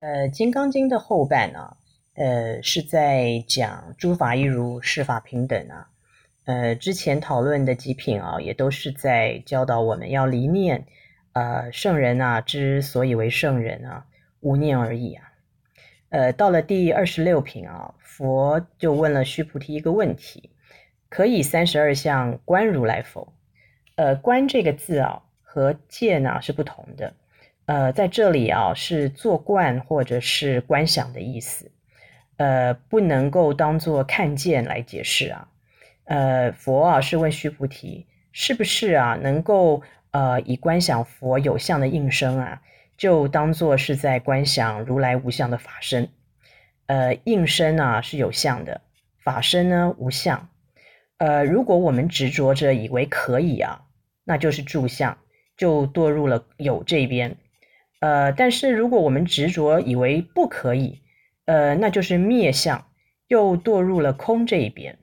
呃，《金刚经》的后半啊，呃，是在讲诸法一如，释法平等啊。呃，之前讨论的几品啊，也都是在教导我们要离念。呃，圣人啊，之所以为圣人啊，无念而已啊。呃，到了第二十六品啊，佛就问了须菩提一个问题：可以三十二相观如来否？呃，观这个字啊，和见啊是不同的。呃，在这里啊，是坐观或者是观想的意思。呃，不能够当做看见来解释啊。呃，佛啊是问须菩提，是不是啊能够呃以观想佛有相的应身啊，就当做是在观想如来无相的法身。呃，应身呢是有相的，法身呢无相。呃，如果我们执着着以为可以啊，那就是住相，就堕入了有这边。呃，但是如果我们执着以为不可以，呃，那就是灭相，又堕入了空这一边。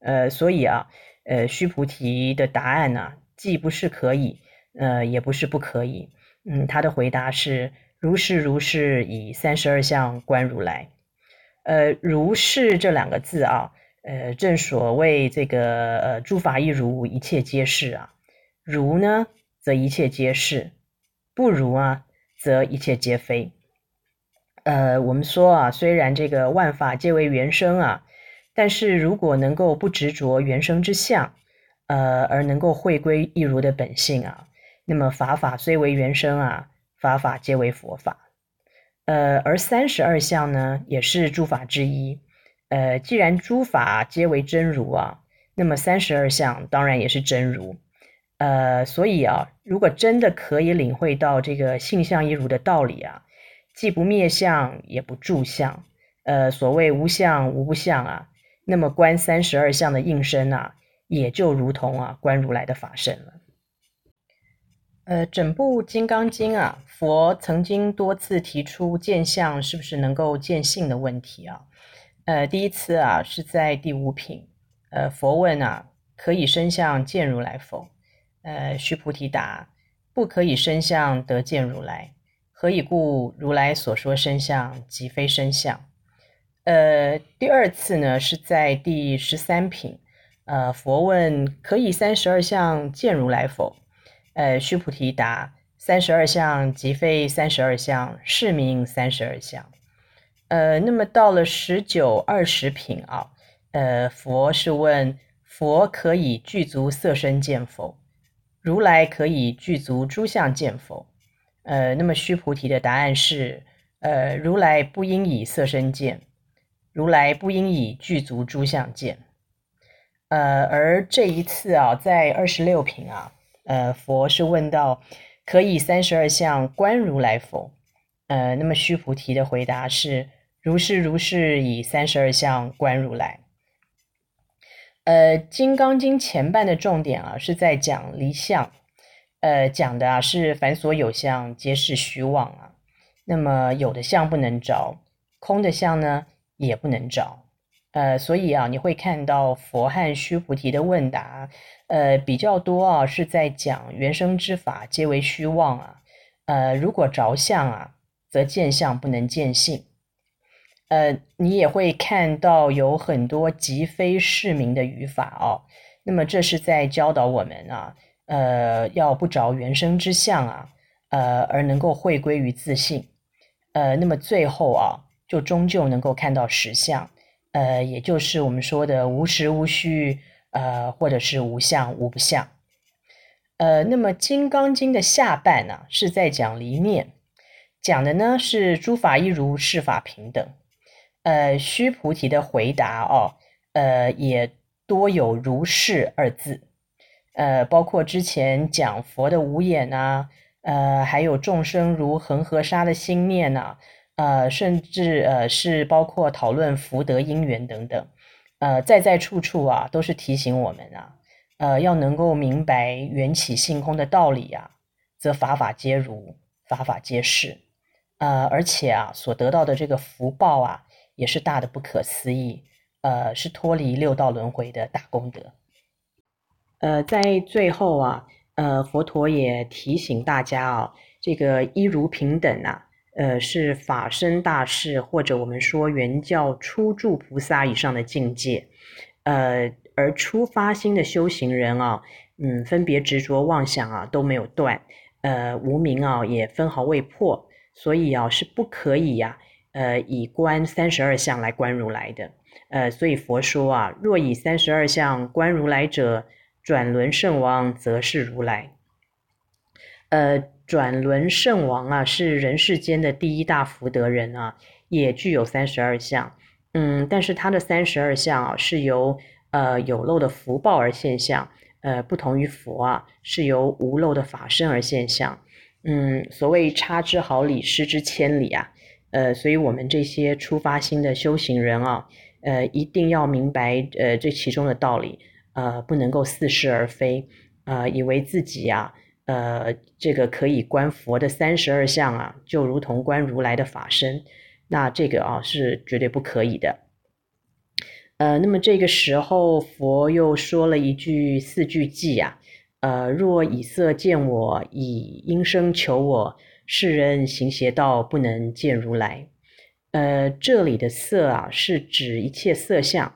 呃，所以啊，呃，须菩提的答案呢，既不是可以，呃，也不是不可以。嗯，他的回答是如是如是，以三十二相观如来。呃，如是这两个字啊，呃，正所谓这个呃，诸法一如，一切皆是啊。如呢，则一切皆是；不如啊，则一切皆非。呃，我们说啊，虽然这个万法皆为缘生啊。但是如果能够不执着缘生之相，呃，而能够回归一如的本性啊，那么法法虽为缘生啊，法法皆为佛法。呃，而三十二相呢，也是诸法之一。呃，既然诸法皆为真如啊，那么三十二相当然也是真如。呃，所以啊，如果真的可以领会到这个性相一如的道理啊，既不灭相，也不住相。呃，所谓无相无不相啊。那么观三十二相的应身啊，也就如同啊观如来的法身了。呃，整部《金刚经》啊，佛曾经多次提出见相是不是能够见性的问题啊。呃，第一次啊是在第五品，呃，佛问啊，可以身相见如来否？呃，须菩提答：不可以身相得见如来。何以故？如来所说身相，即非身相。呃，第二次呢是在第十三品，呃，佛问可以三十二相见如来否？呃，须菩提答：三十二相即非三十二相，是名三十二相。呃，那么到了十九、二十品啊，呃，佛是问佛可以具足色身见否？如来可以具足诸相见否？呃，那么须菩提的答案是：呃，如来不应以色身见。如来不应以具足诸相见，呃，而这一次啊，在二十六品啊，呃，佛是问到可以三十二相观如来否？呃，那么须菩提的回答是如是如是，以三十二相观如来。呃，《金刚经》前半的重点啊，是在讲离相，呃，讲的啊是凡所有相皆是虚妄啊，那么有的相不能着，空的相呢？也不能着，呃，所以啊，你会看到佛和须菩提的问答，呃，比较多啊，是在讲缘生之法皆为虚妄啊，呃，如果着相啊，则见相不能见性，呃，你也会看到有很多极非市民的语法哦，那么这是在教导我们啊，呃，要不着原生之相啊，呃，而能够回归于自信，呃，那么最后啊。就终究能够看到实相，呃，也就是我们说的无实无虚，呃，或者是无相无不相，呃，那么《金刚经》的下半呢，是在讲离念，讲的呢是诸法一如，是法平等，呃，须菩提的回答哦，呃，也多有如是二字，呃，包括之前讲佛的无眼啊，呃，还有众生如恒河沙的心念呐。呃，甚至呃是包括讨论福德因缘等等，呃，在在处处啊，都是提醒我们啊，呃，要能够明白缘起性空的道理啊，则法法皆如，法法皆是，呃，而且啊，所得到的这个福报啊，也是大的不可思议，呃，是脱离六道轮回的大功德。呃，在最后啊，呃，佛陀也提醒大家啊，这个一如平等啊。呃，是法身大士或者我们说原教初住菩萨以上的境界，呃，而初发心的修行人啊，嗯，分别执着妄想啊都没有断，呃，无明啊也分毫未破，所以啊是不可以呀、呃，以观三十二相来观如来的，呃，所以佛说啊，若以三十二相观如来者，转轮圣王则是如来，呃。转轮圣王啊，是人世间的第一大福德人啊，也具有三十二相。嗯，但是他的三十二相啊，是由呃有漏的福报而现象，呃，不同于佛啊，是由无漏的法身而现象。嗯，所谓差之毫厘，失之千里啊。呃，所以我们这些出发心的修行人啊，呃，一定要明白呃这其中的道理，呃，不能够似是而非，呃，以为自己啊。呃，这个可以观佛的三十二相啊，就如同观如来的法身，那这个啊是绝对不可以的。呃，那么这个时候佛又说了一句四句偈啊，呃，若以色见我，以音声求我，世人行邪道，不能见如来。呃，这里的色啊是指一切色相，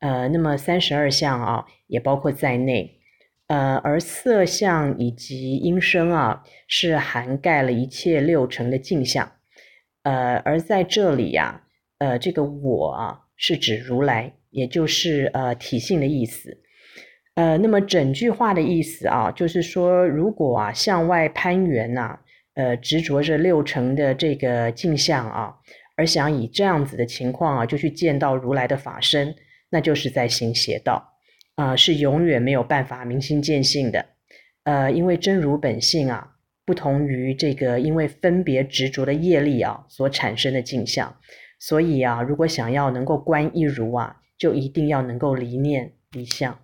呃，那么三十二相啊也包括在内。呃，而色相以及音声啊，是涵盖了一切六尘的境相。呃，而在这里呀、啊，呃，这个我啊，是指如来，也就是呃体性的意思。呃，那么整句话的意思啊，就是说，如果啊向外攀缘呐、呃，执着着六尘的这个镜像啊，而想以这样子的情况啊，就去见到如来的法身，那就是在行邪道。啊、是永远没有办法明心见性的，呃，因为真如本性啊，不同于这个因为分别执着的业力啊所产生的镜像，所以啊，如果想要能够观一如啊，就一定要能够离念离相。